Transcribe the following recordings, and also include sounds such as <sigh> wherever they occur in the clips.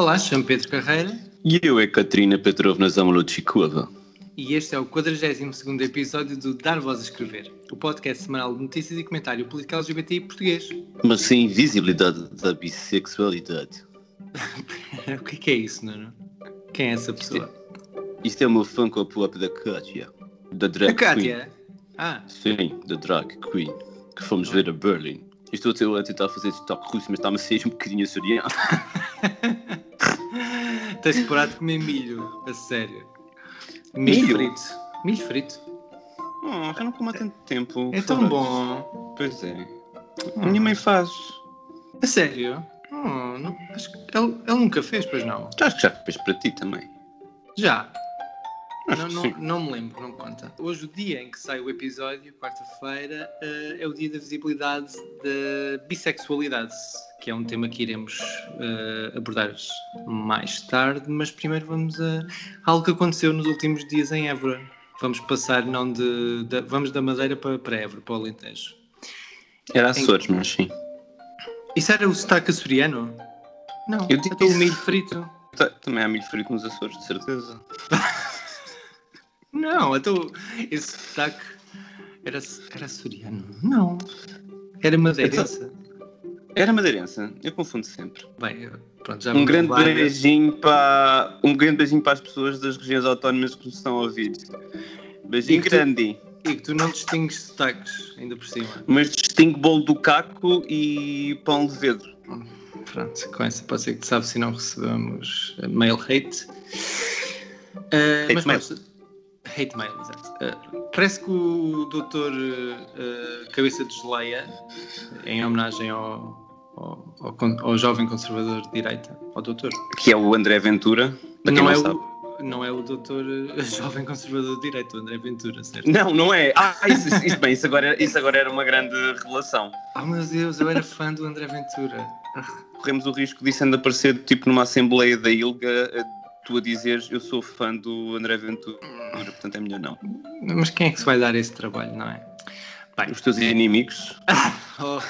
Olá, chamo Pedro Carreira E eu é Katrina Petrovna Zamolodchikova. e este é o 42 episódio do Dar Voz a Escrever, o podcast semanal de notícias e comentário político LGBT em português. Mas sem visibilidade da bissexualidade. <laughs> o que é, que é isso, Nuno? Quem é essa pessoa? Isto é o meu Funko Pop da Katia. Da drag A Kátia. Ah, Queen. Sim, da drag queen. Que fomos ver a Berlim. Estou a tentar fazer toque russo, mas está-me a ser um bocadinho açoriano. <laughs> tens que parar de comer milho, a sério. Milho, Milho? frito. Milho frito. Oh, já não como há tanto tempo. É tão bom. Pois é. A minha mãe faz. A sério? Oh, não, acho que ele, ele nunca fez, pois não? Já acho que já fez para ti também. Já. Não, não, não me lembro, não conta. Hoje, o dia em que sai o episódio, quarta-feira, eh, é o dia da visibilidade da bissexualidade, que é um tema que iremos eh, abordar mais tarde, mas primeiro vamos a algo que aconteceu nos últimos dias em Évora. Vamos passar não de, da- vamos da Madeira para, para Évora, para o Alentejo. Era Açores, mas sim. Isso era o sotaque açoriano? Não, Eu disse- o milho frito. Ta- Também há milho frito nos Açores, de certeza. <laughs> Não, então esse sotaque era, era açoriano. Não. Era madeirense. Era madeirense, eu confundo sempre. Bem, pronto, já Um grande beijinho para um grande beijinho para as pessoas das regiões autónomas que nos estão a ouvir. Beijinho E que tu- grande. E que tu não distingues sotaques, ainda por cima. Mas distingo bolo do caco e pão de vedro. Pronto, com essa pode ser que tu sabes se não recebemos mail hate. Eh, Hate mas mail. Hate mail, exato. Eh, parece que o doutor eh, Cabeça de Geleia, em homenagem ao, ao, ao ao jovem conservador de direita, ao doutor, Que é o André Ventura. Para não, não, é sabe. o, não é o doutor <laughs> jovem conservador de direita, o André Ventura, certo? Não, não é. Ah, isso, isso- bem, isso agora, isso agora era uma grande revelação. Oh meu Deus, eu era fã do André Ventura. Corremos o risco disso ainda aparecer tipo numa assembleia da ILGA, tu a dizeres eu sou fã do André Ventura, portanto é melhor não. Mas quem é que se vai dar esse trabalho, não é? Bem, Os teus inimigos, <laughs> oh.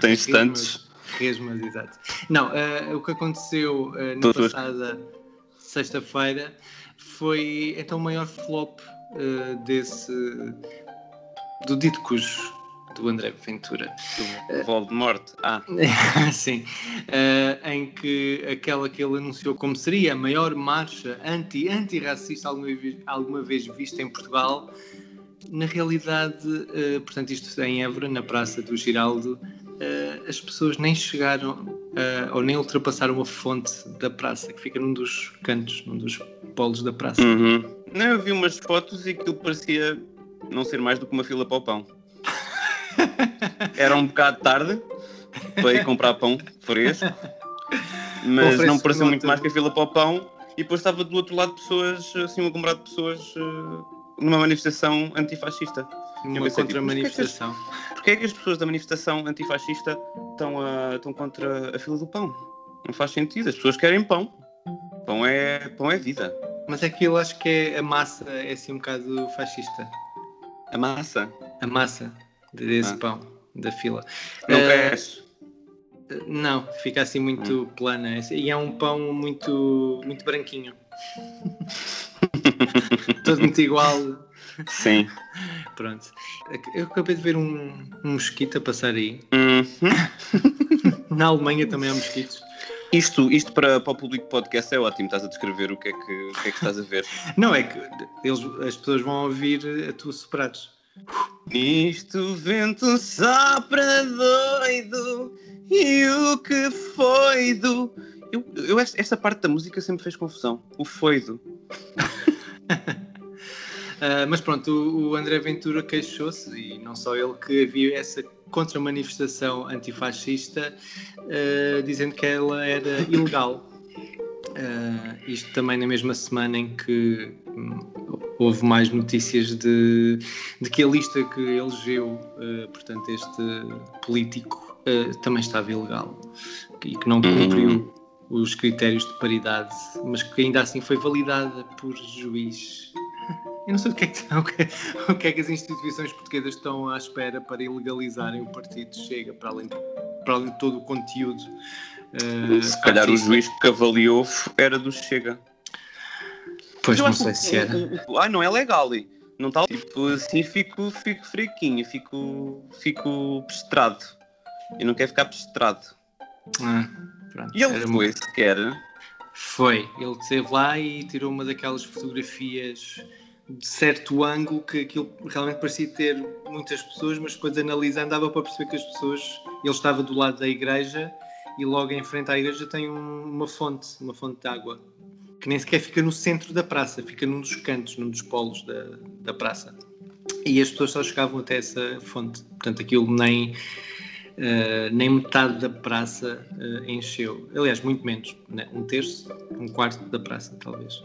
tens tantos. Resmas, exato. Não, eh, o que aconteceu eh, na passada sexta-feira foi então o maior flop eh, desse. do dito cujo do André Ventura. Do Voldemort. Ah, <laughs> Sim, Eh, em que aquela que ele anunciou como seria a maior marcha anti, antirracista alguma vez, alguma vez vista em Portugal, na realidade, eh, portanto, isto em Évora, na Praça do Giraldo, eh, as pessoas nem chegaram ou nem ultrapassaram a fonte da praça, que fica num dos cantos, num dos polos da praça. Uhum. Não, eu vi umas fotos e aquilo parecia não ser mais do que uma fila para o pão. Era um bocado tarde para ir comprar pão fresco, mas não pareceu muito mais que a fila para o pão. E depois estava do outro lado pessoas, assim, um aglomerado de pessoas eh, numa manifestação antifascista. Uma pensei, tipo, contra-manifestação. Porquê é que as pessoas da manifestação antifascista estão, a, estão contra a fila do pão? Não faz sentido, as pessoas querem pão. Pão é, pão é vida. Mas é que eu acho que é, a massa é assim um bocado fascista. A massa. A massa desse Ah. pão da fila. Não Eh, queres? Não, fica assim muito Hum. plana. E é um pão muito, muito branquinho. <laughs> Todo muito igual. Sim. Pronto. Eu acabei de ver um, um mosquito a passar aí. Uhum. Na Alemanha também há mosquitos. Isto, isto para, para o público podcast é ótimo, estás a descrever o que é que, que, é que estás a ver. Não, é que eles, as pessoas vão ouvir a tua soprados. Isto vento sopra doido e o que foi do. Eu, eu, esta, parte da música sempre fez confusão. O foido. Uh, <laughs> mas pronto, o, o André Ventura queixou-se, e não só ele, que havia essa contra-manifestação antifascista, uh, dizendo que ela era ilegal. Uh, isto também na mesma semana em que hum, houve mais notícias de, de que a lista que elegeu, uh, portanto, este político uh, também estava ilegal e que não cumpriu uhum. os critérios de paridade, mas que ainda assim foi validada por juiz. Eu não sei o que, é que, o, que, o que é que as instituições portuguesas estão à espera para ilegalizarem o partido Chega, para além, para além de todo o conteúdo Uh, se calhar o juiz que avaliou era do Chega. Pois não sei se era. Ah, não é legal. Não está tipo assim fico, fico friquinho, fico, fico pestrado. Eu não quero ficar pestrado. Ah, pronto. E ele foi sequer. Foi, ele esteve lá e tirou uma daquelas fotografias de certo ângulo que aquilo realmente parecia ter muitas pessoas, mas depois analisando dava para perceber que as pessoas, ele estava do lado da igreja e logo em frente à igreja tem um, uma fonte, uma fonte de água, que nem sequer fica no centro da praça, fica num dos cantos, num dos polos da, da praça. E as pessoas só chegavam até essa fonte. Portanto, aquilo nem, uh, nem metade da praça uh, encheu. Aliás, muito menos. Né? Um terço, um quarto da praça, talvez.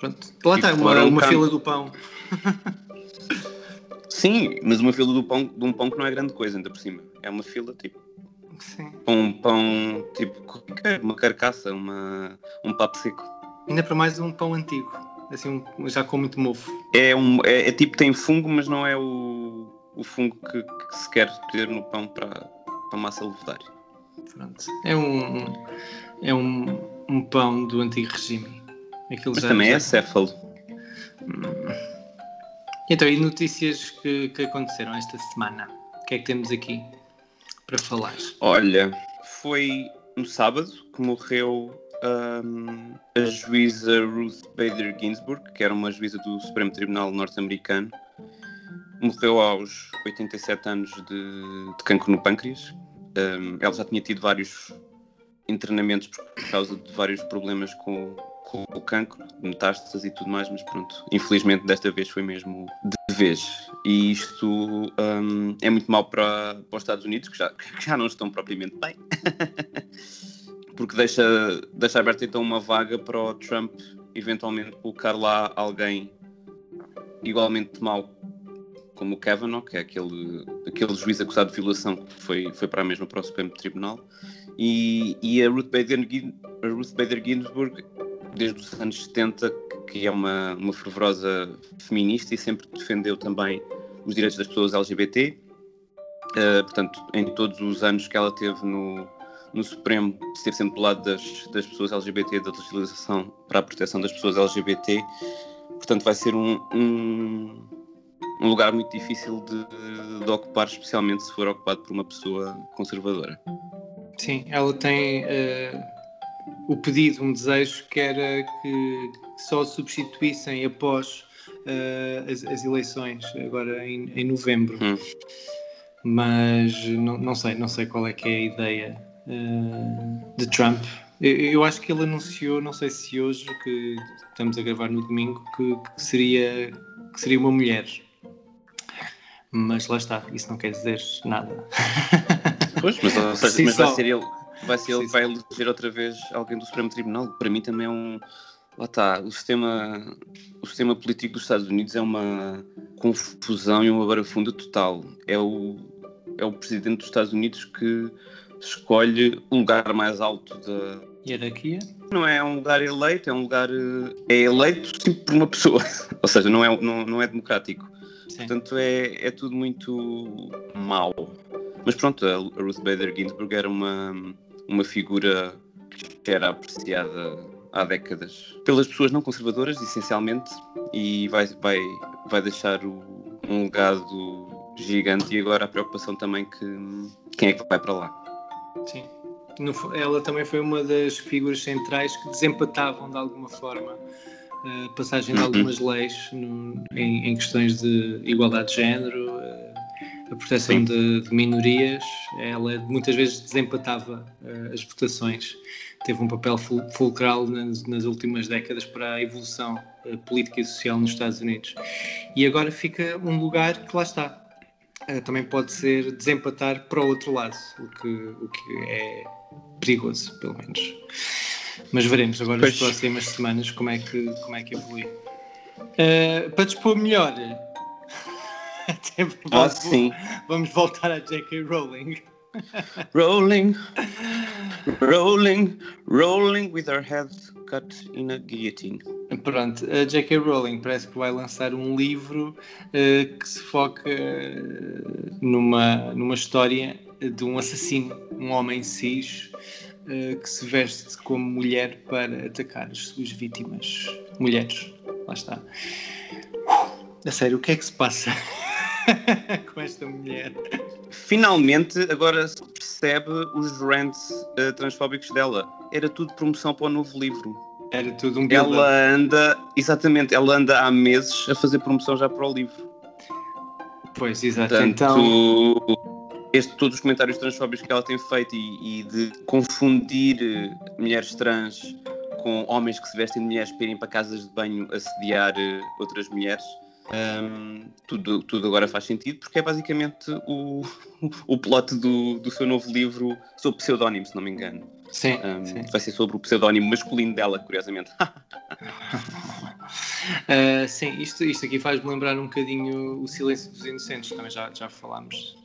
Pronto. Lá está, uma, uma fila do pão. Sim, mas uma fila do pão, de um pão que não é grande coisa, ainda por cima. É uma fila tipo Sim. Um pão, tipo, uma carcaça, uma, um papo seco. Ainda para mais um pão antigo, assim, um, já com muito mofo. É, um, é, é, tipo, tem fungo, mas não é o, o fungo que, que se quer ter no pão para, para a massa levedar. Pronto. É um, é um, um pão do antigo regime. Aquilo mas também é céfalo. Hum. Então, e notícias que, que aconteceram esta semana? O que é que temos aqui? Para falar? Olha, foi no sábado que morreu um, a juíza Ruth Bader Ginsburg, que era uma juíza do Supremo Tribunal norte-americano. Morreu aos 87 anos de, de cancro no pâncreas. Um, ela já tinha tido vários internamentos por causa de vários problemas com, com o cancro, metástases e tudo mais, mas pronto, infelizmente desta vez foi mesmo vez. E isto um, é muito mau para, para os Estados Unidos, que já, <laughs> que já não estão propriamente bem, <laughs> porque deixa, deixa aberta então uma vaga para o Trump eventualmente colocar lá alguém igualmente mau como o Kavanaugh, que é aquele, aquele juiz acusado de violação que foi, foi para a mesma para o Supremo Tribunal, e, e a Ruth Bader, a Ruth Bader Ginsburg desde os anos 70 que é uma, uma fervorosa feminista e sempre defendeu também os direitos das pessoas LGBT. Uh, eh, portanto, em todos os anos que ela teve no, no Supremo, esteve sempre do lado das, das pessoas LGBT, da legislação para a proteção das pessoas LGBT. Portanto, vai ser um, um, um lugar muito difícil de, de, ocupar, especialmente se for ocupado por uma pessoa conservadora. Sim, ela tem. Uh o pedido, um desejo que era que só substituíssem após uh, as, as, eleições, agora em, em novembro. Hum. Mas não, não, sei, não sei qual é que é a ideia uh, de Trump. Eu, eu, acho que ele anunciou, não sei se hoje, que estamos a gravar no domingo, que, que seria, que seria uma mulher. Mas lá está, isso não quer dizer nada. Pois, mas, <laughs> mas vai ser ele vai ser ele que vai eleger outra vez alguém do Supremo Tribunal. Para mim também é um. Lá está, o sistema, o sistema político dos Estados Unidos é uma confusão e uma barafunda total. É o, é o presidente dos Estados Unidos que escolhe o lugar mais alto da hierarquia. Não é um lugar eleito, é um lugar. É eleito sim por uma pessoa. <laughs> Ou seja, não é, não, não é democrático. Sim. Portanto, é, é tudo muito mau. Mas pronto, a Ruth Bader Ginsburg era uma, uma figura que era apreciada há décadas pelas pessoas não conservadoras, essencialmente, e vai, vai, vai deixar o, um legado gigante. E agora a preocupação também que quem é que vai para lá. Sim. Ela também foi uma das figuras centrais que desempatavam de alguma forma a passagem de uhum. algumas leis no, em, em, questões de igualdade de género, a proteção de, de minorias, ela muitas vezes desempatava eh, as votações. Teve um papel ful- fulcral nas, nas últimas décadas para a evolução eh, política e social nos Estados Unidos. E agora fica um lugar que lá está. Eh, também pode ser desempatar para o outro lado, o que, o que é perigoso, pelo menos. Mas veremos agora nas Pois. próximas semanas como é que, como é que evolui. Para dispor melhor, até Ah, vamos, sim. vamos voltar a J.K. Rowling. <laughs> Rolling, rolling, rolling with our heads cut in a guillotine. Pronto, a J.K. Rowling parece que vai lançar um livro eh, que se foca eh, numa, numa história de um assassino, um homem cis eh, que se veste como mulher para atacar as suas vítimas, mulheres. Lá está. A sério, o que é que se passa <laughs> <laughs> com esta mulher? Finalmente, agora se percebe os rants eh, transfóbicos dela. Era tudo promoção para o novo livro. Era tudo um build-up. Ela anda, exatamente, ela anda há meses a fazer promoção já para o livro. Pois, exato. Portanto, Então, este, todos os comentários transfóbicos que ela tem feito e, e de confundir eh, mulheres trans com homens que se vestem de mulheres para irem para casas de banho assediar eh, outras mulheres, hum, tudo, tudo agora faz sentido porque é basicamente o, o plot do, do seu novo livro sob pseudónimo, se não me engano. sim, Hum, sim. vai ser sobre o pseudónimo masculino dela, curiosamente. Uh, <laughs> sim, isto, isto aqui faz-me lembrar um bocadinho o Silêncio dos Inocentes, também já, já falámos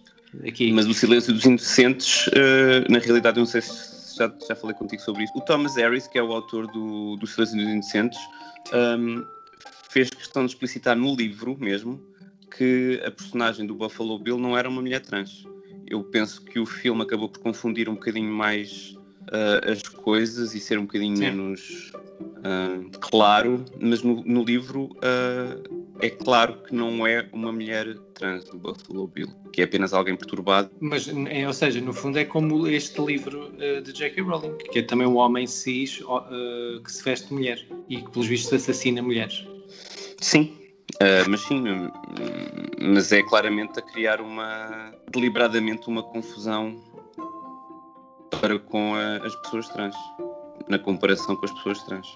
aqui. Mas o Silêncio dos Inocentes, eh, na realidade, eu não sei se já, já falei contigo sobre isso. O Thomas Harris, que é o autor do, do Silêncio dos Inocentes, ehm, fez questão de explicitar no livro mesmo que a personagem do Buffalo Bill não era uma mulher trans. Eu penso que o filme acabou por confundir um bocadinho mais eh, as coisas e ser um bocadinho Sim. menos ah, claro, mas no, no livro ah, é claro que não é uma mulher trans do Buffalo Bill, que é apenas alguém perturbado. Mas, é, ou seja, no fundo é como este livro uh, de J.K. Rowling, que é também um homem cis uh, que se veste de mulher e que, pelos vistos, assassina mulheres. Sim, ah, mas sim, hum, mas é claramente a criar uma deliberadamente uma confusão para com a- as pessoas trans, na comparação com as pessoas trans.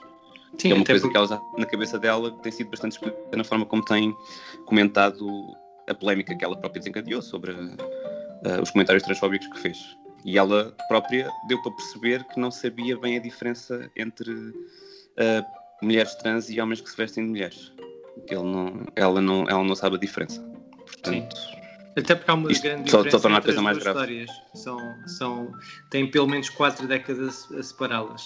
Sim, que é uma coisa porque- que ela já, na cabeça dela que tem sido bastante explícita na forma como tem comentado a polémica que ela própria desencadeou sobre ah, os comentários transfóbicos que fez. E ela própria deu para perceber que não sabia bem a diferença entre ah, mulheres trans e homens que se vestem de mulheres. Não, ela, não, ela não sabe a diferença. Portanto, Até porque há uma Isto grande só- só diferença entre coisa as mais duas grave. histórias. São, são, têm pelo menos quatro décadas a separá-las.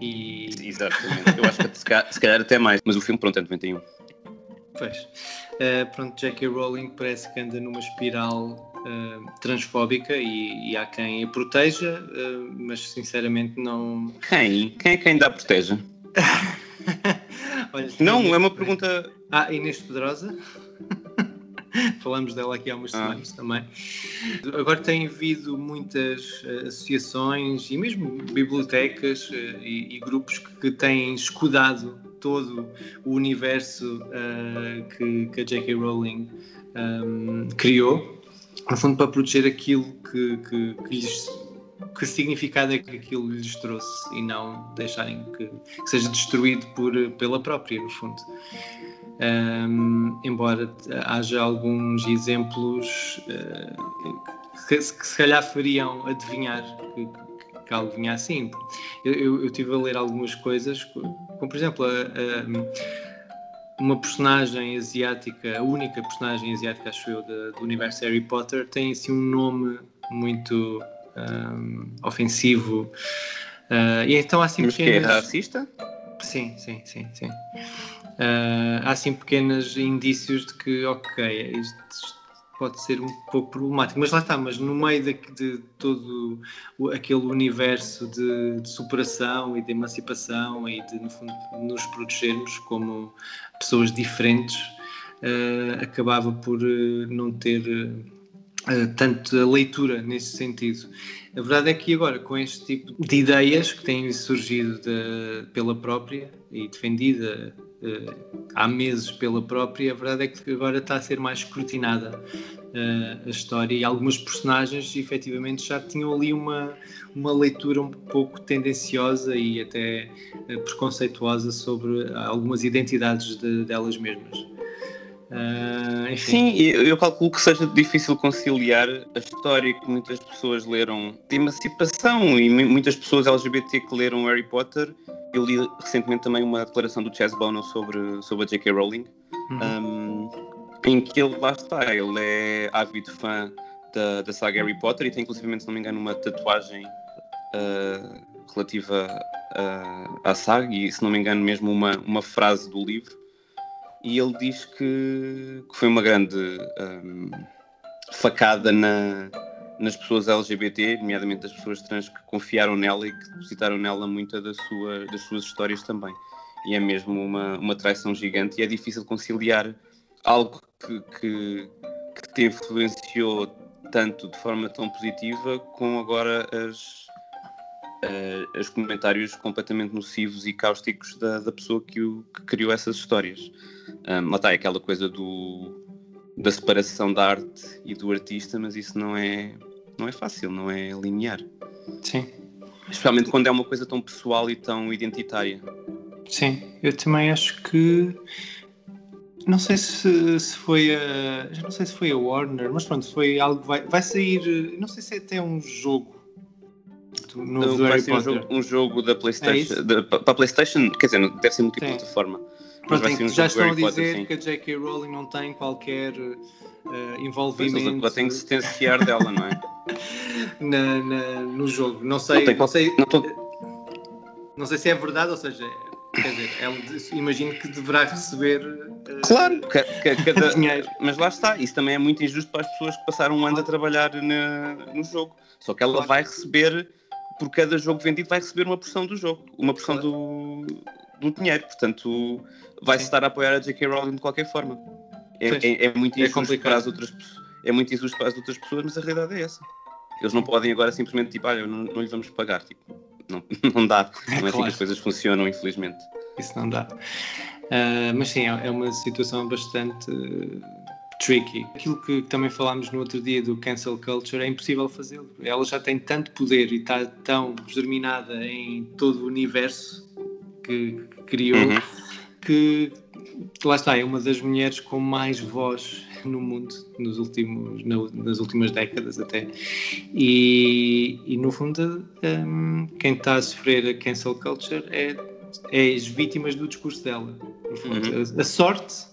E, exatamente. Eu acho que se calhar, se calhar até mais. Mas o filme, pronto, é de 91. Pois. Eh, pronto, J.K. Rowling parece que anda numa espiral eh, transfóbica e, e há quem a proteja, eh, mas sinceramente não. Quem? Quem é que ainda a protege? <laughs> Olha, Não, é uma pergunta. Ah, Inês Pedrosa. <laughs> Falamos dela aqui há umas Ah. semanas também. Agora tem havido muitas eh, associações e mesmo bibliotecas eh, e, e grupos que, têm escudado todo o universo eh, que, que a J.K. Rowling ehm, criou, no fundo para proteger aquilo que, que, que lhes que significado é que aquilo lhes trouxe e não deixarem que, que seja destruído por, pela própria, no fundo. Um, embora haja alguns exemplos uh, que, que se calhar fariam adivinhar que, que, algo vinha assim. Eu, eu, estive a ler algumas coisas, como por exemplo, a, a, uma personagem asiática, a única personagem asiática, acho eu, do universo Harry Potter, tem assim um nome muito um, ofensivo. Uh, e então há assim Mas que é racista? Sim, sim, sim, sim. Uh, há assim pequenos indícios de que, ok, isto, pode ser um pouco problemático, mas lá está, mas no meio de, de todo aquele universo de, de, superação e de emancipação e de, no fundo, nos protegermos como pessoas diferentes, uh, acabava por uh, não ter uh, tanta leitura nesse sentido. A verdade é que agora, com este tipo de ideias que têm surgido de, pela própria e defendida uh, há meses pela própria, a verdade é que agora está a ser mais escrutinada uh, a história e algumas personagens efetivamente já tinham ali uma, uma leitura um pouco tendenciosa e até uh, preconceituosa sobre algumas identidades de, delas mesmas. Uh, Sim, eu calculo que seja difícil conciliar a história que muitas pessoas leram de emancipação e muitas pessoas LGBT que leram Harry Potter. Eu li recentemente também uma declaração do Chess Bono sobre, sobre a J.K. Rowling, uhum. um, em que ele, lá está, ele é ávido fã da, da saga Harry Potter e tem inclusive, se não me engano, uma tatuagem uh, relativa uh, à saga e, se não me engano, mesmo uma, uma frase do livro e ele diz que, que foi uma grande um, facada na, nas pessoas LGBT, nomeadamente as pessoas trans que confiaram nela e que depositaram nela muita da sua, das suas histórias também. E é mesmo uma, uma traição gigante e é difícil conciliar algo que, que, que te influenciou tanto de forma tão positiva com agora as, uh, os comentários completamente nocivos e cáusticos da, da pessoa que, o, que criou essas histórias. Um, lá está, é aquela coisa do, da separação da arte e do artista, mas isso não é, não é fácil, não é linear. Sim. Especialmente quando é uma coisa tão pessoal e tão identitária. Sim, eu também acho que. Não sei se, se foi a. Já não sei se foi a Warner, mas pronto, foi algo. Vai, vai sair. Não sei se é até um jogo no não, vai ser um jogo, um jogo, da PlayStation. É para a PlayStation, quer dizer, deve ser multiplataforma. Pronto, um já estão a dizer Potter, que a J.K. Rowling não tem qualquer uh, envolvimento. Pois, tem que se distanciar dela, não é? <laughs> na, na, no jogo. Não sei. Não, tem, não sei, não, tô... não sei se é verdade, ou seja, quer dizer, ela, imagino que deverá receber. Uh, claro, <laughs> cada, dinheiro. Mas lá está, isso também é muito injusto para as pessoas que passaram um ano a trabalhar na, no jogo. Só que ela claro. vai receber por cada jogo vendido vai receber uma porção do jogo, uma porção do, do dinheiro. Portanto, vai-se estar a apoiar a J.K. Rowling de qualquer forma. É, é, é muito é injusto é para as outras é muito injusto para as outras pessoas, mas a realidade é essa. Eles não podem agora simplesmente tipo, olha, não, não lhe vamos pagar. Tipo, não, <laughs> não dá. Não é claro. assim que as coisas funcionam, infelizmente. Isso não dá. Uh, mas sim, é, é uma situação bastante tricky. Aquilo que também falámos no outro dia do cancel culture é impossível fazê-lo. Ela já tem tanto poder e está tão determinada em todo o universo que, que criou uhum. que lá está, é uma das mulheres com mais voz no mundo nos últimos, nas últimas décadas até. E, e no fundo, um, quem está a sofrer a cancel culture é, é as vítimas do discurso dela. Fundo, uhum. a, a sorte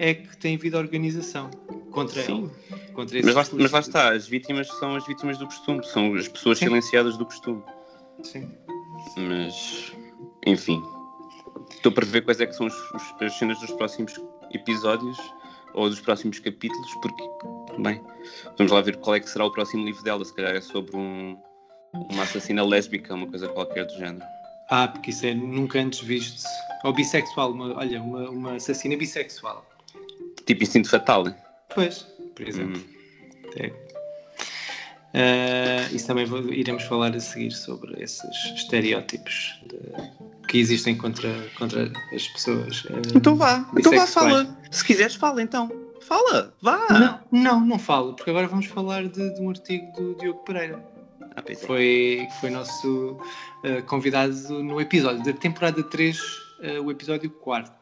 é que tem havido organização contra Sim. ela. Contra mas, lá, mas lá está, as vítimas são as vítimas do costume, são as pessoas Sim. silenciadas do costume. Sim. Mas, enfim, estou para ver quais é que são os, os, as cenas dos próximos episódios ou dos próximos capítulos, porque, bem, vamos lá ver qual é que será o próximo livro dela, se calhar é sobre um, uma assassina lésbica, uma coisa qualquer do género. Ah, porque isso é nunca antes visto. Ou bissexual, uma, olha, uma, uma assassina bissexual. Tipo instinto fatal, né? Pois, por exemplo. Hum. É. Uh, isso também vou, iremos falar a seguir sobre esses estereótipos de, que existem contra, contra as pessoas. Uh, então vá, então vá, fala. Se quiseres, fala então. Fala, vá. Não, não, não falo, porque agora vamos falar de, de um artigo do Diogo Pereira. Ah, é. foi, foi nosso uh, convidado no episódio da temporada 3, o episódio 4.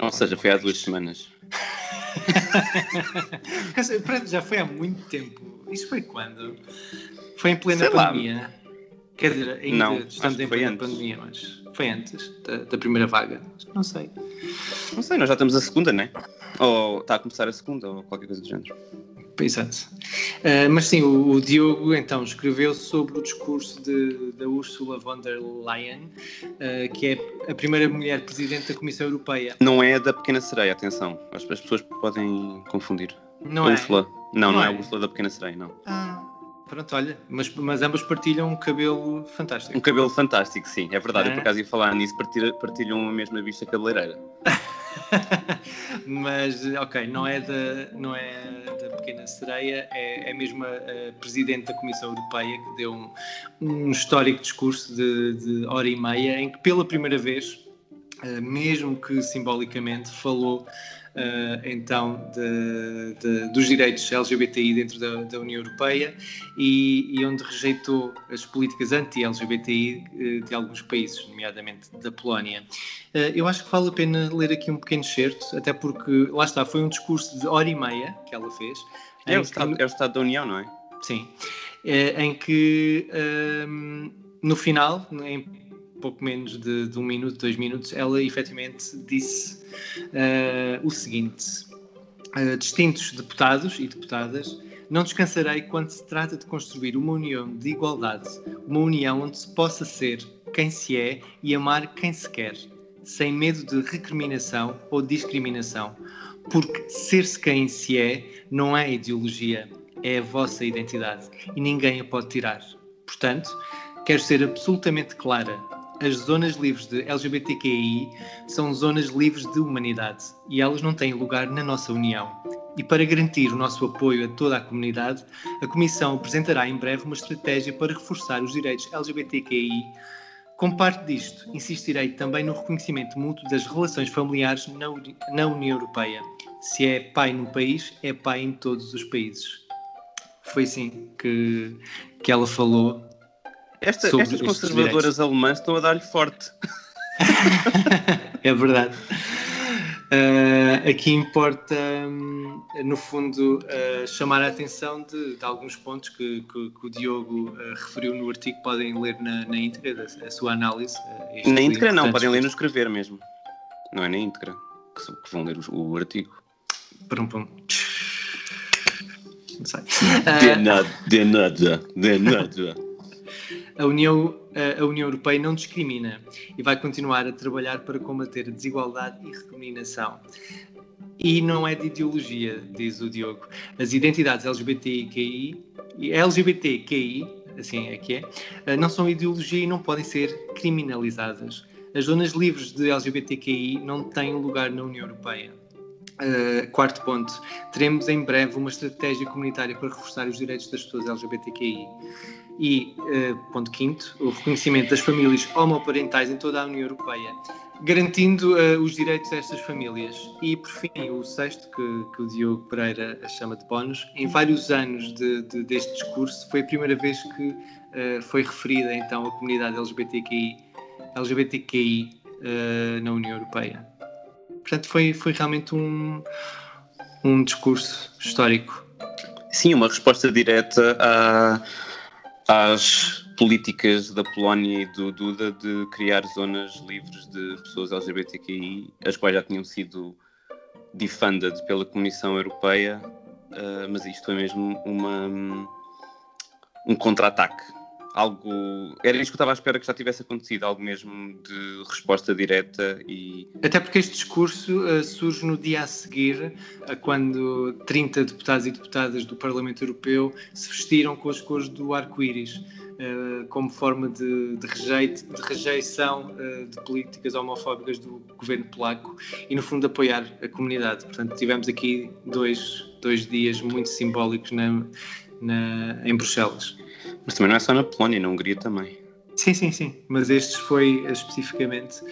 Ou seja, foi há duas semanas. <laughs> <laughs> Já foi há muito tempo. Isso foi quando? Foi em plena Sei pandemia. Lá. Quer dizer, ainda não, estamos em plena antes. pandemia, mas foi antes da, da, primeira vaga. Não sei. Não sei, nós já estamos a segunda, não é? Ou está a começar a segunda, ou qualquer coisa do género. Exato. Uh, mas sim, o, o, Diogo então escreveu sobre o discurso de, da Ursula von der Leyen, uh, que é a primeira mulher presidente da Comissão Europeia. Não é da Pequena Sereia, atenção. As, as pessoas podem confundir. Não é? Ursula. Não, não, não é a Ursula da Pequena Sereia, não. Ah. Pronto, olha, mas, mas ambas partilham um cabelo fantástico. Um cabelo fantástico, sim, é verdade. É. Eu por acaso ia falar nisso, partilham, a mesma vista cabeleireira. <laughs> mas, ok, não é da, não é da Pequena Sereia, é, é mesmo a, a Presidente da Comissão Europeia que deu um, um histórico discurso de, de hora e meia em que pela primeira vez uh, mesmo que simbolicamente, falou então de, de, dos direitos LGBTI dentro da, da União Europeia e, e, onde rejeitou as políticas anti-LGBTI uh, de alguns países, nomeadamente da Polónia. Uh, eu acho que vale a pena ler aqui um pequeno excerto, até porque, lá está, foi um discurso de hora e meia que ela fez. É o, Estado, que, é o Estado da União, não é? Sim. em que, ehm, no final, em pouco menos de, de, um minuto, dois minutos, ela efetivamente disse uh, o seguinte: uh, distintos deputados e deputadas, não descansarei quando se trata de construir uma união de igualdade, uma união onde se possa ser quem se é e amar quem se quer, sem medo de recriminação ou discriminação, porque ser-se quem se é não é ideologia, é a vossa identidade e ninguém a pode tirar. Portanto, quero ser absolutamente clara as zonas livres de LGBTQI são zonas livres de humanidade e elas não têm lugar na nossa União. E para garantir o nosso apoio a toda a comunidade, a Comissão apresentará em breve uma estratégia para reforçar os direitos LGBTQI. Como parte disto, insistirei também no reconhecimento mútuo das relações familiares na, Uni na União Europeia. Se é pai num país, é pai em todos os países. Foi assim que, que ela falou esta, estas conservadoras alemãs estão a dar-lhe forte. <laughs> é verdade. Uh, aqui importa, um, no fundo, uh, chamar a atenção de, de alguns pontos que, que, que o Diogo uh, referiu no artigo. Podem ler na, na íntegra a, sua análise. na íntegra, não, podem ler no escrever mesmo. Não é na íntegra que, que vão ler o, o artigo. Prum. Não sei. <laughs> De nada, de nada, de nada a União, a União Europeia não discrimina e vai continuar a trabalhar para combater a desigualdade e recriminação. E não é de ideologia, diz o Diogo. As identidades LGBTQI, LGBTQI, assim é que é, eh, não são ideologia e não podem ser criminalizadas. As zonas livres de LGBTQI não têm lugar na União Europeia. Uh, quarto ponto, teremos em breve uma estratégia comunitária para reforçar os direitos das pessoas LGBTQI. E, uh, ponto quinto, o reconhecimento das famílias homoparentais em toda a União Europeia, garantindo uh, os direitos destas famílias. E, por fim, o sexto, que, que o Diogo Pereira chama de bónus, em vários anos de, de, deste discurso, foi a primeira vez que foi referida então a comunidade LGBTQI, LGBTQI na União Europeia. Portanto, foi, foi realmente um, um discurso histórico. Sim, uma resposta direta a às políticas da Polónia e do Duda de criar zonas livres de pessoas LGBTQI, as quais já tinham sido defunded pela Comissão Europeia, uh, mas isto foi mesmo uma, um contra-ataque. Algo. Era isto que eu estava à espera que já tivesse acontecido, algo mesmo de resposta direta e. Até porque este discurso uh, surge no dia a seguir, a quando 30 deputados e deputadas do Parlamento Europeu se vestiram com as cores do arco-íris. Uh, como forma de, de, de rejeição uh, de políticas homofóbicas do governo polaco e, no fundo, apoiar a comunidade. Portanto, tivemos aqui dois, dois dias muito simbólicos na, na, em Bruxelas. Mas também não é só na Polónia, na Hungria também. Sim, sim, sim. Mas este foi especificamente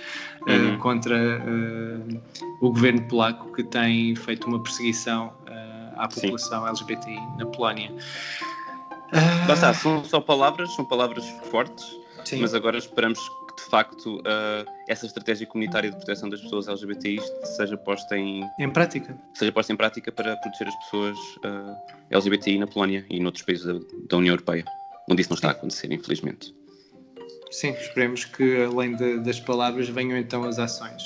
uhum. uh, contra uh, o governo polaco que tem feito uma perseguição uh, à população sim. LGBTI na Polónia. Lá está, são só palavras, são palavras fortes, sim. mas agora esperamos que de facto essa estratégia comunitária de proteção das pessoas LGBTI seja posta em, em prática. Seja posta em prática para proteger as pessoas LGBTI na Polónia e noutros países da, da União Europeia onde isso não está a acontecer, infelizmente. Sim, esperemos que além de, das palavras venham então as ações.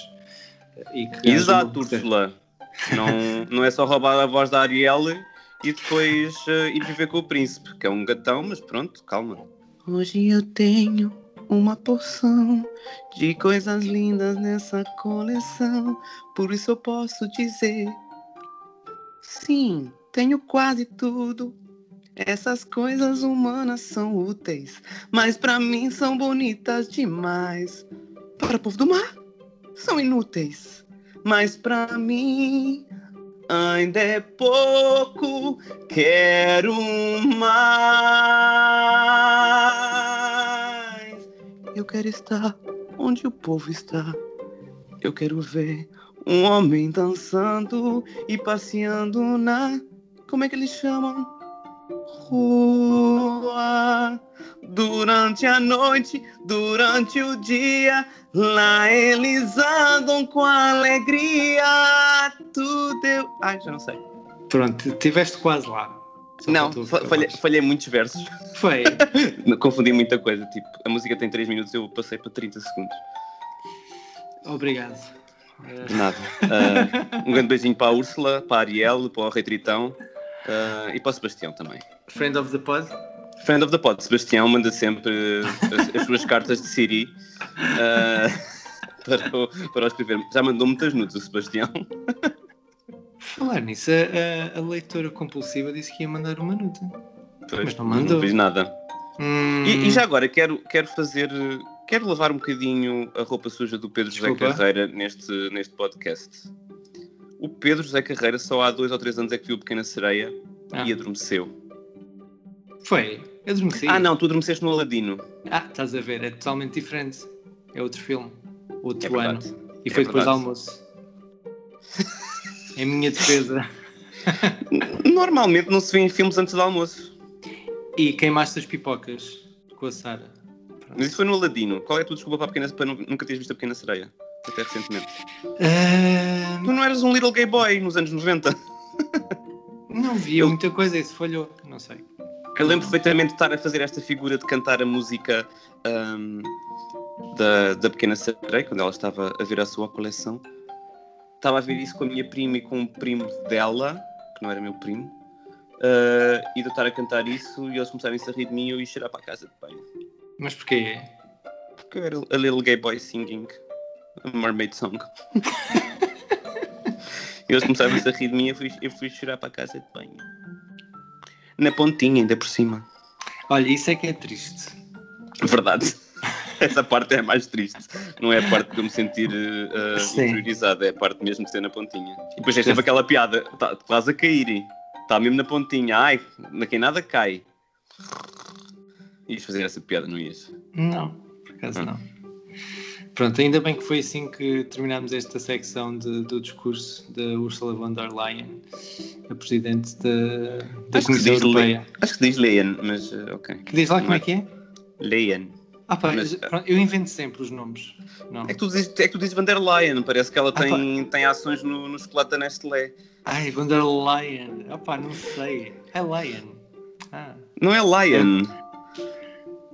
Exato, Úrsula. Não, não é só roubar a voz da Ariel e depois uh, ir viver com o príncipe, que é um gatão, mas pronto, calma. Hoje eu tenho uma porção de coisas lindas nessa coleção, por isso eu posso dizer: sim, tenho quase tudo essas coisas humanas são úteis, mas para mim são bonitas demais. Para o povo do mar, são inúteis, mas para mim ainda é pouco. Quero mais. Eu quero estar onde o povo está. Eu quero ver um homem dançando e passeando na. Como é que eles chamam? Rua. Durante a noite, durante o dia, lá eles andam com alegria. Tudo eu. Ai, já não sei. Pronto, estiveste quase lá. Só não, falhei, falhei muitos versos. Foi. <laughs> Confundi muita coisa. Tipo, a música tem 3 minutos, eu passei para 30 segundos. Obrigado. De nada. Ah, um grande beijinho para a Úrsula, para a Ariel, para o Rei Tritão ah, e para o Sebastião também. friend of the pod. Friend of the pod, Sebastião manda sempre as, as suas cartas de Siri ah, <laughs> para, o, para o escrever. Já mandou muitas nudes o Sebastião. Falar nisso, a, a- a leitora compulsiva disse que ia mandar uma nude. Pois, Mas não mandou. fiz nada. Hum, E, e já agora quero, quero fazer. Quero lavar um bocadinho a roupa suja do Pedro José Desculpa. Carreira neste, neste podcast. O Pedro José Carreira só há dois ou três anos é que viu Pequena Sereia Ah. e adormeceu. Foi. Adormeci. Ah, não, tu adormeceste no Aladino. Ah, estás a ver, é totalmente diferente. É outro filme. Outro É ano. verdade. E foi É depois do verdade. almoço. em minha defesa. <laughs> Normalmente não se vê em filmes antes do almoço. E queimaste as pipocas com a Sara. Mas isso foi no Aladino. Qual é a tua desculpa para, a pequena, para nu- nunca teres visto a Pequena Sereia? Até recentemente. Ah, Tu não eras um little gay boy nos anos 90. <laughs> não via Eu- muita coisa, isso falhou. Não sei. Eu lembro perfeitamente de estar a fazer esta figura de cantar a música ahm, da, da Pequena Sereia, quando ela estava a ver a sua coleção. Estava a ver isso com a minha prima e com um primo dela, que não era meu primo, ah, e de estar a cantar isso e eles começarem a rir de mim e eu ia cheirar para a casa de banho. Mas porquê? Porque eu era a little gay boy singing a mermaid song. <laughs> e eles começaram a rir de mim e eu fui, eu fui chorar para a casa de banho. Na pontinha, ainda por cima. Olha, isso é que é triste. Verdade. <laughs> Essa parte é a mais triste. Não é a parte de eu me sentir uh, Sim. interiorizado, é a parte mesmo de ser na pontinha. E depois é sempre aquela piada, está quase a cair. Está mesmo na pontinha. Ai, na quem nada cai. Ias fazer essa piada, não ias? Não, por acaso Hum. não. Pronto, ainda bem que foi assim que terminámos esta secção de- do discurso da Ursula von der Leyen, a presidente da, da Acho Comissão Europeia. Acho que diz Leyen, mas uh, ok. Que diz lá como é que é? Leyen. Ah pá, Mas- pronto, eu invento sempre os nomes. Não. É que tu dizes, é que tu dizes Van der Leyen, parece que ela Ah, tem, tem ações no, no chocolate da Nestlé. Ai, von der Leyen. Ah pá, não sei. É Leyen. Ah, Não é Lion.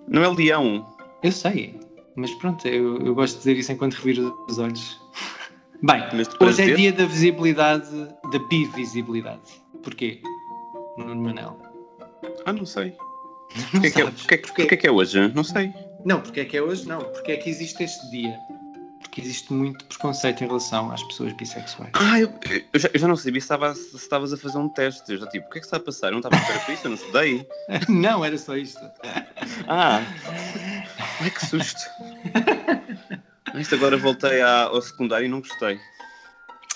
Não é leão. eu sei. Mas pronto, eu, eu gosto de dizer isso enquanto reviro os olhos. <laughs> Bem, hoje é dia da visibilidade, da bivisibilidade. Porquê? Nuno Manel. Ah, não sei. <laughs> Não Porquê que, é, porquê, que- porquê que é hoje? Não sei. Não, porque é que é hoje? Não, porque é que existe este dia. Porque existe muito preconceito em relação às pessoas bissexuais. Ah, eu, eu já, eu já não sabia se estava- se estavas a fazer um teste. Eu já tipo, o que é que está a passar? Eu não estava a esperar por isso, eu não estudei. <laughs> Não, era só isto. Ah, ai que susto. <laughs> Isto agora voltei ao secundário e não gostei.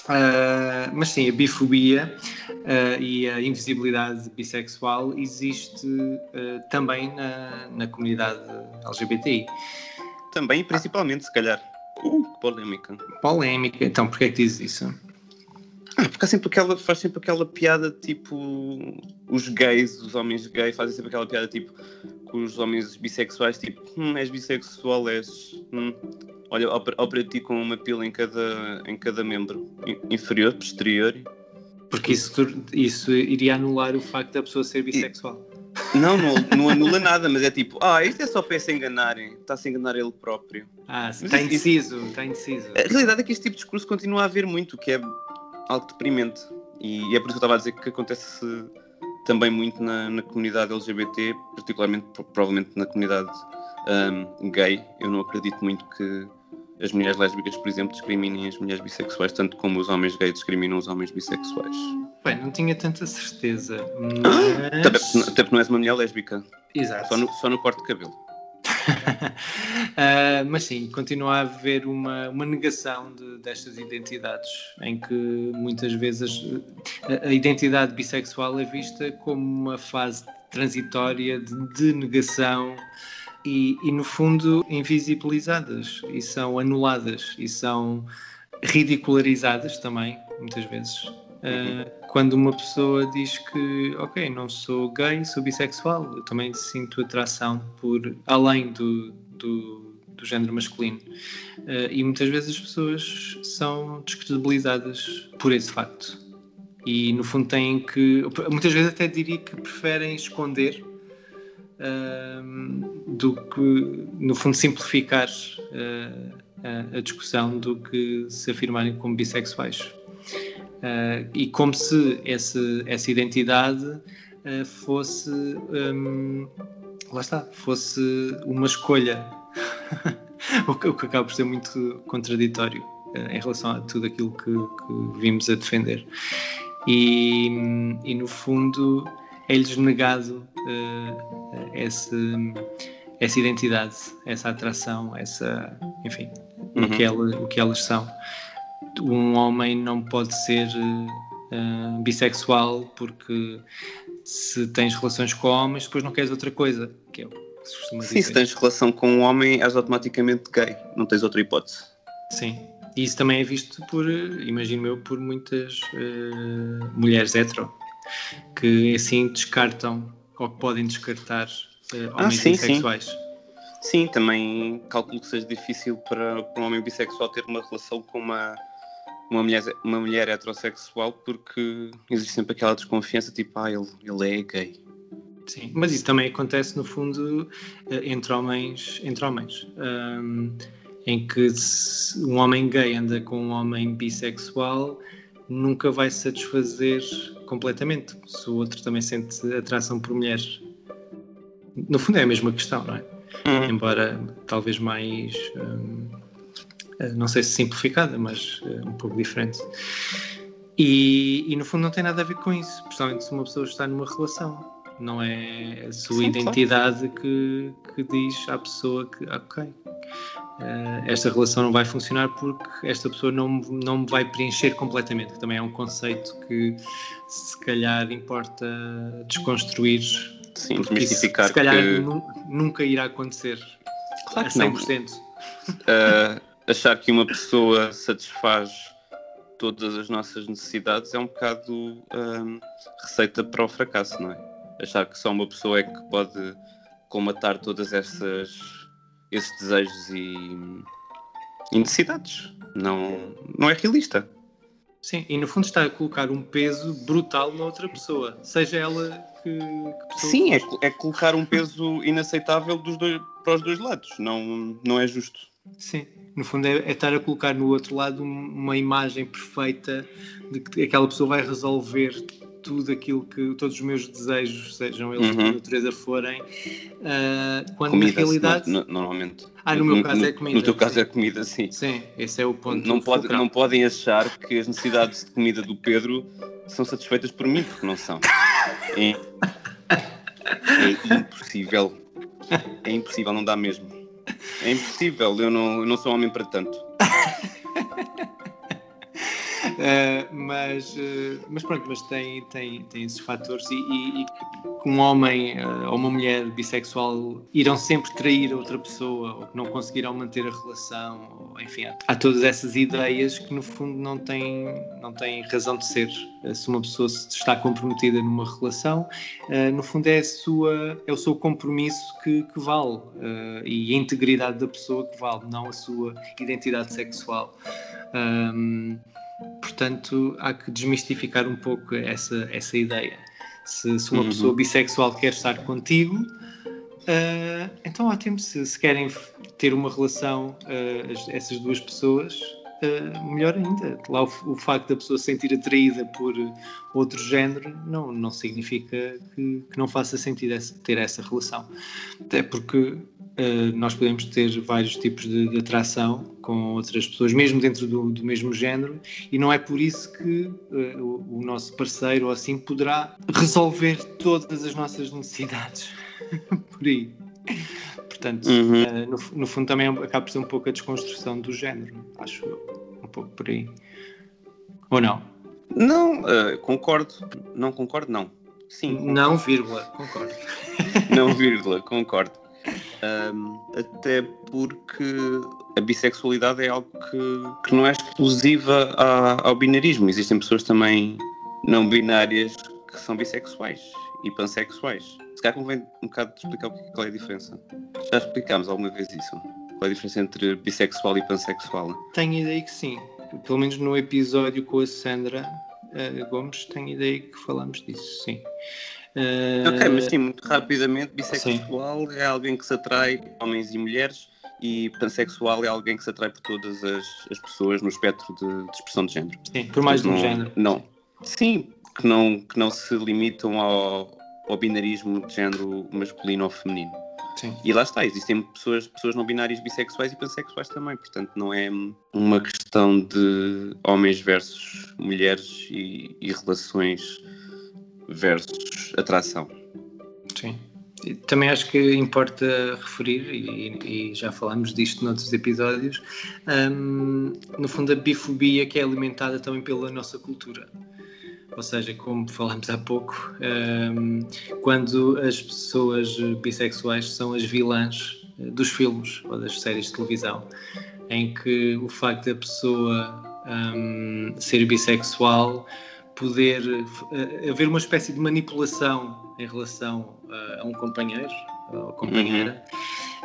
Ah, mas sim, a bifobia ah, e a invisibilidade bissexual existe ah, também na, na comunidade LGBTI. Também principalmente, se calhar. Uh, polémica. Polémica. Então, porquê é que dizes isso? Ah, porque há sempre aquela, faz sempre aquela piada tipo. Os gays, os homens gays fazem sempre aquela piada tipo com os homens bissexuais, tipo, hum, és bissexual, és. Hum. Olha, opera, ti com uma pila em cada, em cada membro, in- inferior, posterior. Porque isso, isso iria anular o facto da pessoa ser bissexual. Não, não, <laughs> não anula nada, mas é tipo, ah, isto é só para se enganarem, está-se a enganar ele próprio. Ah, está indeciso, está indeciso. A realidade é que este tipo de discurso continua a haver muito, que é algo deprimente. E é por isso que eu estava a dizer que acontece também muito na, na comunidade LGBT, particularmente, pro- provavelmente na comunidade ahm, gay. Eu não acredito muito que as mulheres lésbicas, por exemplo, discriminem as mulheres bissexuais, tanto como os homens gays discriminam os homens bissexuais. Bem, não tinha tanta certeza, Até mas... porque, até porque não és uma mulher lésbica, Exato. só no, só no corte de cabelo. <laughs> Ah, mas sim, continua a haver uma, uma negação de- destas identidades, em que muitas vezes a, a identidade bissexual é vista como uma fase transitória de, de negação e, e, no fundo, invisibilizadas e são anuladas e são ridicularizadas também, muitas vezes. Uh, quando uma pessoa diz que, ok, não sou gay, sou bissexual, eu também sinto atração por além do, do, do género masculino. Uh, e muitas vezes as pessoas são descredibilizadas por esse facto. E no fundo têm que, muitas vezes até diria que preferem esconder uh, do que, no fundo, simplificar a, a discussão do que se afirmarem como bissexuais. Uh, e como se esse, essa identidade uh, fosse um, lá está, fosse uma escolha. <laughs> O, que, o, que, acaba por ser muito contraditório uh, em relação a tudo aquilo que, que vimos a defender. E, e no fundo é-lhes negado esse, essa identidade, essa atração, essa, enfim, uhum. o, que ela, o que elas são um homem não pode ser uh, bissexual porque se tens relações com homens, depois não queres outra coisa, que é o que se costuma Sim, se tens relação com um homem, és automaticamente gay, não tens outra hipótese. Sim, e isso também é visto por, imagino eu, por muitas uh, mulheres hetero, que assim descartam, ou que podem descartar uh, homens ah, sim, bissexuais. Sim. Sim, também calculo que seja difícil para, para um homem bissexual ter uma relação com uma uma mulher, uma mulher heterossexual porque existe sempre aquela desconfiança, tipo, ah, ele, ele é gay. Sim, mas isso também acontece no fundo eh, entre homens, entre homens, um, em que um homem gay anda com um homem bissexual nunca vai satisfazer completamente se o outro também sente atração por mulheres. No fundo é a mesma questão, não é? Uhum. Embora talvez mais um, não sei se simplificada, mas uh, um pouco diferente. E, e, no fundo não tem nada a ver com isso, principalmente se uma pessoa está numa relação. Não é a sua Sim, identidade claro. que, que diz à pessoa que, ok, uh, esta relação não vai funcionar porque esta pessoa não, não me vai preencher completamente, também é um conceito que se calhar importa desconstruir. Sim, desmistificar. Se calhar que... nunca irá acontecer claro a 100%. Uh, achar que uma pessoa satisfaz todas as nossas necessidades é um bocado hum, receita para o fracasso, não é? Achar que só uma pessoa é que pode colmatar todas essas, esses desejos e, e necessidades. Não, não é realista. Sim, e no fundo está a colocar um peso brutal na outra pessoa, seja ela que, que pessoa Sim, é, é, colocar um peso inaceitável dos dois, para os dois lados, não, não é justo. Sim, no fundo é, é, estar a colocar no outro lado uma imagem perfeita de que aquela pessoa vai resolver tudo aquilo que todos os meus desejos, sejam eles uhum. de natureza forem, uh, quando comida, na realidade. No, normalmente. Ah, no, no meu caso no, é comida. No teu caso sim. é comida, sim. Sim, esse é o ponto. Não, pode, não podem achar que as necessidades de comida do Pedro são satisfeitas por mim, porque não são. É, é impossível. É impossível, não dá mesmo. É impossível, eu não, eu não sou homem para tanto. <laughs> Uh, mas, uh, mas pronto, mas tem, tem, tem esses fatores e, e, e um homem uh, ou uma mulher bissexual irão sempre trair outra pessoa ou que não conseguirão manter a relação, ou, enfim, há, há, todas essas ideias que no fundo não têm, não têm razão de ser. se uma pessoa está comprometida numa relação, no fundo é, sua, é o seu compromisso que, que vale e a integridade da pessoa que vale, não a sua identidade sexual. Um, Portanto, há que desmistificar um pouco essa, essa ideia. Se, se uma uhum. pessoa bissexual quer estar contigo, uh, então ótimo. Se, se, querem ter uma relação, uh, essas duas pessoas, uh, melhor ainda. Lá o, o, facto da pessoa se sentir atraída por outro género não, não significa que, que não faça sentido essa, ter essa relação. Até porque Uh, nós podemos ter vários tipos de, de, atração com outras pessoas, mesmo dentro do, do mesmo género, e não é por isso que uh, o, o, nosso parceiro ou assim poderá resolver todas as nossas necessidades <laughs> por aí. Portanto, uhum. uh, no, no, fundo também é acaba por ser um pouco a desconstrução do género, acho eu, um pouco por aí. Ou não? Não, concordo. Não concordo, não. Sim. Concordo. Não, vírgula, concordo. <laughs> não, vírgula, concordo. Um, até porque a bissexualidade é algo que, que não é exclusiva a, ao binarismo. Existem pessoas também não binárias que são bissexuais e pansexuais. Se calhar convém um bocado explicar qual é a diferença. Já explicámos alguma vez isso? Qual é a diferença entre bissexual e pansexual? Tenho ideia que sim. Pelo menos no episódio com a Sandra uh, Gomes, tenho ideia que falamos disso, sim. Uh, ok, mas sim, muito rapidamente, bissexual sim. é alguém que se atrai homens e mulheres e pansexual é alguém que se atrai por todas as, as pessoas no espectro de, de expressão de género. Sim, por mais de um género. Não. Sim, que não, que não se limitam ao, ao binarismo de género masculino ou feminino. Sim. E lá está, existem pessoas, pessoas não binárias bissexuais e pansexuais também, portanto não é uma questão de homens versus mulheres e, e relações versus atração. Sim. Também acho que importa referir, e, e já falámos disto noutros episódios, um, no fundo a bifobia que é alimentada também pela nossa cultura. Ou seja, como falámos há pouco, um, quando as pessoas bissexuais são as vilãs eh, dos filmes ou das séries de televisão, em que o facto da pessoa um, ser bissexual poder uh, haver uma espécie de manipulação em relação uh, a um companheiro ou companheira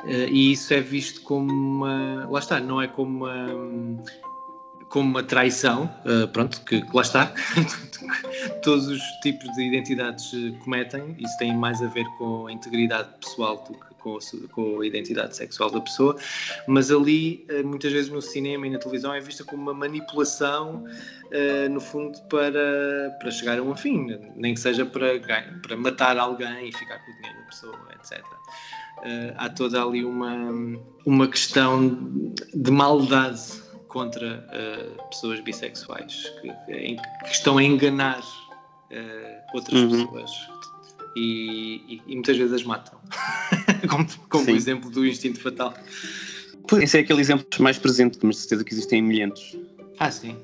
uhum. uh, e isso é visto como uma lá está não é como uma como uma traição, uh, pronto, que, que, lá está, <laughs> todos os tipos de identidades cometem, isso tem mais a ver com a integridade pessoal do que com a, com a identidade sexual da pessoa, mas ali, uh, muitas vezes no cinema e na televisão, é vista como uma manipulação, uh, no fundo, para, para chegar a um fim, nem que seja para, para matar alguém e ficar com o dinheiro da pessoa, etc. há toda ali uma, uma questão de maldade contra uh, pessoas bissexuais que, que, estão a enganar uh, outras uhum. pessoas e, e, e, muitas vezes as matam, <laughs> como, como o exemplo do instinto fatal. Esse é aquele exemplo mais presente, mas certeza que existem milhentos. Ah, sim.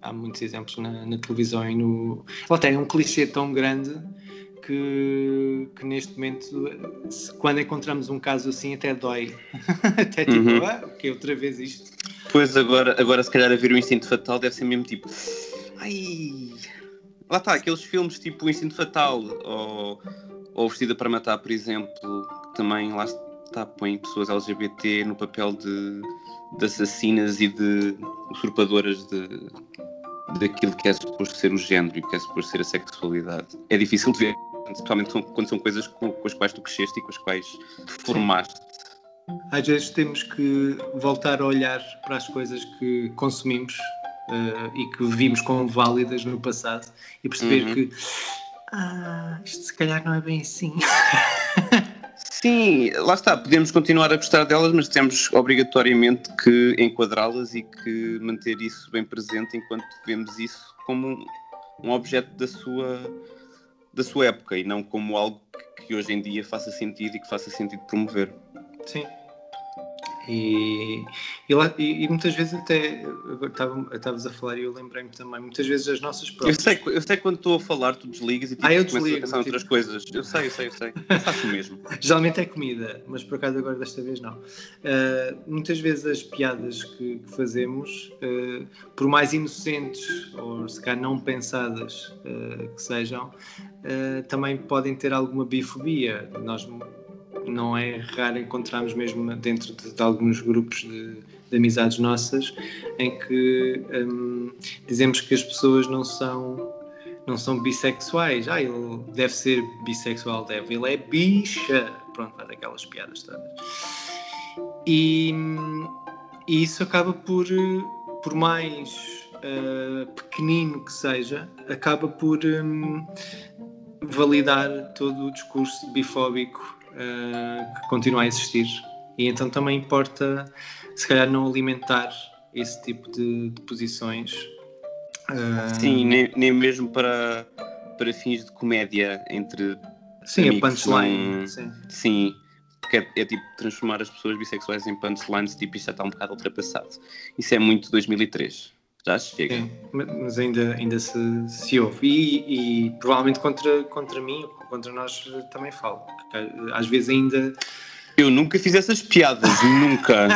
Há muitos exemplos na, na televisão e no. Até é um clichê tão grande que, que, neste momento, quando encontramos um caso assim, até dói. <laughs> até tipo, uhum. ah, que outra vez isto. Pois agora, agora se calhar a ver o Instinto Fatal deve ser mesmo tipo. Ai. Lá está, aqueles filmes tipo o Instinto Fatal ou, ou Vestida para Matar, por exemplo, que também lá está, põe pessoas LGBT no papel de, de assassinas e de usurpadoras de, daquilo que é suposto ser o género e que é suposto ser a sexualidade. É difícil de ver, especialmente quando são coisas com, com as quais tu cresceste e com as quais te formaste às vezes temos que voltar a olhar para as coisas que consumimos uh, e que vimos como válidas no passado e perceber uhum. que ah, isto se calhar não é bem assim. <laughs> Sim, lá está, podemos continuar a gostar delas, mas temos obrigatoriamente que enquadrá-las e que manter isso bem presente enquanto vemos isso como um, objeto da sua, da sua época e não como algo que hoje em dia faça sentido e que faça sentido promover. Sim. E, e, lá, e, e, muitas vezes até estavas a falar e eu lembrei-me também, muitas vezes as nossas próprias. Eu sei, eu sei quando estou a falar, tu desligas e tipo, ah, eu desligo, a pensar outras coisas. Eu sei, eu sei, eu sei. Eu faço mesmo. <laughs> Geralmente é comida, mas por acaso agora desta vez não. Uh, muitas vezes as piadas que, que fazemos, uh, por mais inocentes ou se calhar não pensadas uh, que sejam, também podem ter alguma bifobia. Nós não é raro encontrarmos mesmo dentro de, de alguns grupos de, de, amizades nossas em que um, dizemos que as pessoas não são não são bissexuais. Ah, ele deve ser bissexual, deve. Ele é bicha. Pronto, faz aquelas piadas todas. E, e isso acaba por, por mais uh, pequenino que seja, acaba por um, validar todo o discurso bifóbico uh, que continua a existir. E então também importa, se calhar, não alimentar esse tipo de, de posições. Uh... Sim, nem, nem mesmo para, para fins de comédia entre. Sim, a punchline. Não... Sim. sim. Porque é, é, tipo transformar as pessoas bissexuais em punchlines, tipo, isto já está um bocado ultrapassado. Isso é muito 2003 já chega. Sim, mas ainda, ainda se, se ouve. E, e, provavelmente contra, contra mim, contra nós também falo. Às vezes ainda Eu nunca fiz essas piadas, nunca.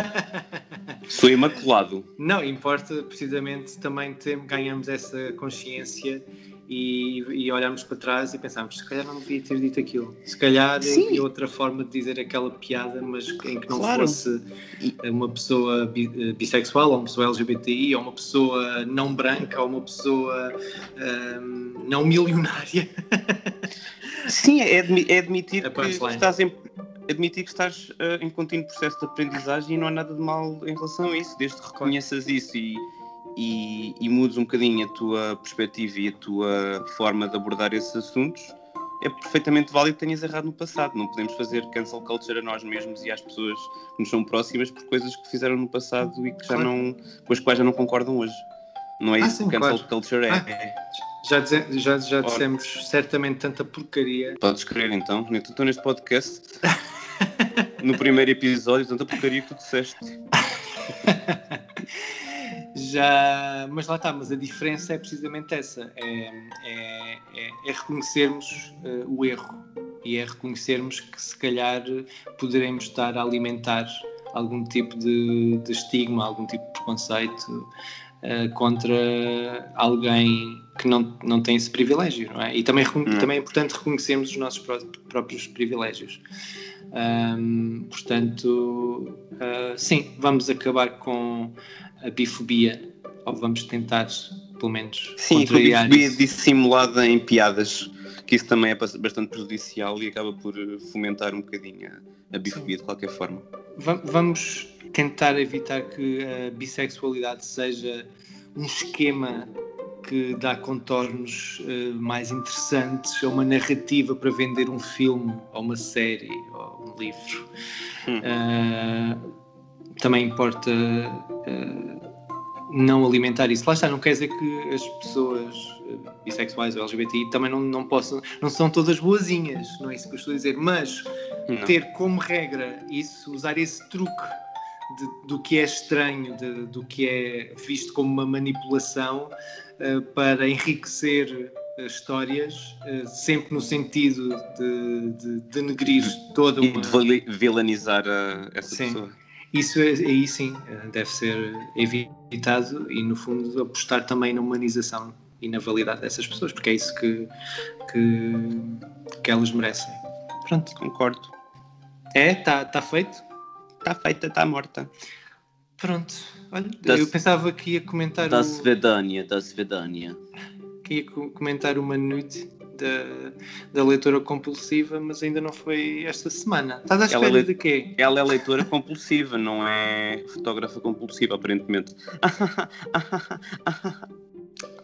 <laughs> Sou imaculado. Não, importa precisamente também ter, ganhamos essa consciência e, e olharmos para trás e pensarmos, se calhar não devia ter dito aquilo. Se calhar Sim. havia outra forma de dizer aquela piada, mas em que não Claro. fosse uma pessoa bi- eh, bissexual, ou uma pessoa LGBTI, ou uma pessoa não branca, ou uma pessoa ahm, não milionária. <laughs> Sim, é, admi- é admitir A que estás em, admitir que estás eh, em contínuo processo de aprendizagem e não há nada de mal em relação a isso, desde que reconheças isso e, e, e mudes um bocadinho a tua perspectiva e a tua forma de abordar esses assuntos, é perfeitamente válido que tenhas errado no passado. Não podemos fazer cancel culture a nós mesmos e às pessoas que nos são próximas por coisas que fizeram no passado e que já Claro. não, com as quais já não concordam hoje. Não é Ah, isso sim, que cancel claro. culture é. Ah. Já, dize- já, já Ora. dissemos certamente tanta porcaria. Podes crer então, estou neste podcast, <laughs> no primeiro episódio, tanta porcaria que tu disseste. <laughs> Já, mas lá está, mas a diferença é precisamente essa: é, é, é- é reconhecermos eh, o erro e é reconhecermos que se calhar poderemos estar a alimentar algum tipo de, de estigma, algum tipo de preconceito eh, contra alguém que não, não tem esse privilégio, não é? E também, Hum. também é importante reconhecermos os nossos pró- próprios privilégios. Ahm, portanto, ah, sim, vamos acabar com a bifobia, ou vamos tentar, pelo menos, Sim, com a contrariar bifobia dissimulada em piadas, que isso também é bas- bastante prejudicial e acaba por eh, fomentar um bocadinho a, a bifobia de qualquer forma. Va- Vamos tentar evitar que a bissexualidade seja um esquema que dá contornos eh, mais interessantes a uma narrativa para vender um filme, ou uma série, ou um livro. Hum. Ah, também importa ah, não alimentar isso. Lá está, não quer dizer que as pessoas bissexuais ou LGBTI também não, não possam, não são todas boazinhas, não é isso que eu estou a dizer, mas Não. ter como regra isso, usar esse truque de- do que é estranho, de- do que é visto como uma manipulação para enriquecer eh, histórias, eh, sempre no sentido de, de denegrir toda E uma. de vali- vilanizar essa Sim. pessoa. Isso é- aí sim eh, deve ser evitado e, no fundo, apostar também na humanização e na validade dessas pessoas, porque é isso que, que, que elas merecem. Pronto. Concordo. É? Está tá feito? Está feita, está morta. Pronto. Olha, Das- eu pensava que ia comentar Da o, Svedânia, da Svedânia. que ia co- comentar uma nude da, da leitora compulsiva, mas ainda não foi esta semana. Estás à Ela espera lê- de quê? Ela é leitora compulsiva, não é fotógrafa compulsiva, aparentemente. <laughs>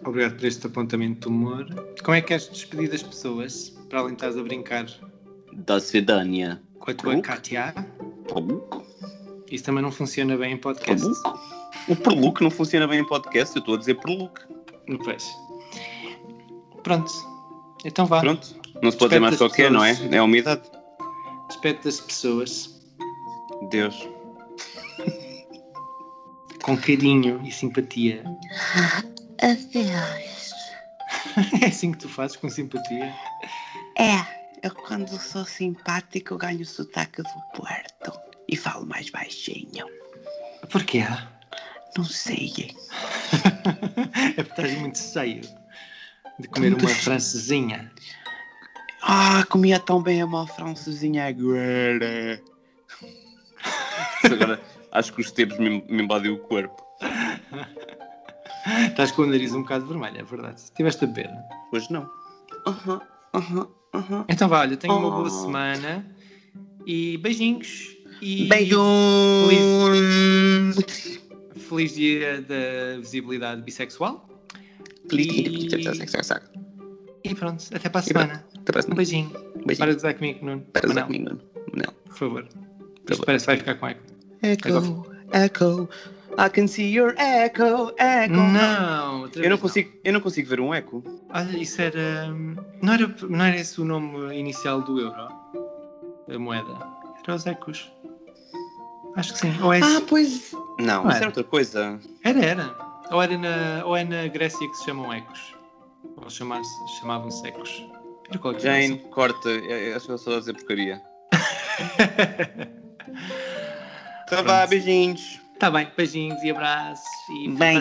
Obrigado por este apontamento de humor. Como é que és despedir das pessoas, para além de estás a brincar Da Svedânia. com a tua. Katia? Perluco? Isso também não funciona bem em podcast. Perluco? O perluco não funciona bem em podcast, eu estou a dizer perluco. Pois. Pronto. Então vá. Pronto, não se pode dizer mais qualquer, não é? É a umidade. Despede das pessoas Deus. <laughs> com carinho e simpatia. <laughs> Adeus. <laughs> É assim que tu fazes, com simpatia. É, eu quando sou simpático ganho o sotaque do Porto e falo mais baixinho. Porquê? Não sei. <laughs> é porque estás muito cheio de comer Muito uma cheio. francesinha. Ah, comia tão bem a mó francesinha agora. Agora acho que os tempos me, me invadem o corpo. Estás com o nariz um bocado vermelho, é verdade. Estiveste a beber. Hoje não. Então vá, olha, tenha uma boa Oh. semana e beijinhos. E Beijos! feliz dia da visibilidade bissexual. Feliz E- dia. E pronto, até para a semana. Até para a Um semana. beijinho. Beijinho. Para de usar comigo, Nuno. Para usar Não, comigo, Nuno. Não. Por favor. Por Isto favor. parece que vai ficar com eco. Echo, echo. I can see your echo, echo. Não, Eu não, consigo, eu não consigo ver um eco. Olha, isso era. Não era, não era esse o nome inicial do euro? A moeda? Era os ecos. Acho que sim. Ou é Ah, pois. Não, Não isso era. é outra coisa. Era, era. Ou, era na, ou é na Grécia que se chamam ecos. Ou chamavam-se ecos. Era qualquer coisa Jane, corta. Eu- eu Acho que eu só a dizer porcaria. assim. <laughs> Então vá, beijinhos. Tá bem, beijinhos e abraços. E Bem,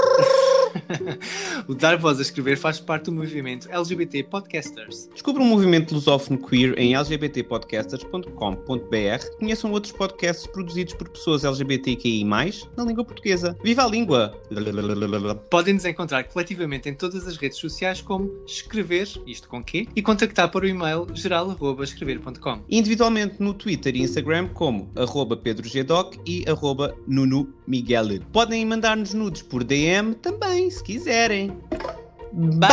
<laughs> O Dar Voz a Escrever faz parte do movimento LGBT Podcasters. Descubra um movimento lusófono queer em lgbtpodcasters.com.br. Conheçam outros podcasts produzidos por pessoas LGBTQI+, na língua portuguesa. Viva a língua! Podem nos encontrar coletivamente em todas as redes sociais como escrever, isto com e contactar o e-mail geral.escrever.com. Individualmente no Twitter e Instagram como arroba pedrogdoc e arroba Nuno Miguel. Podem mandar-nos nudes por DM também, se quiserem. Bye!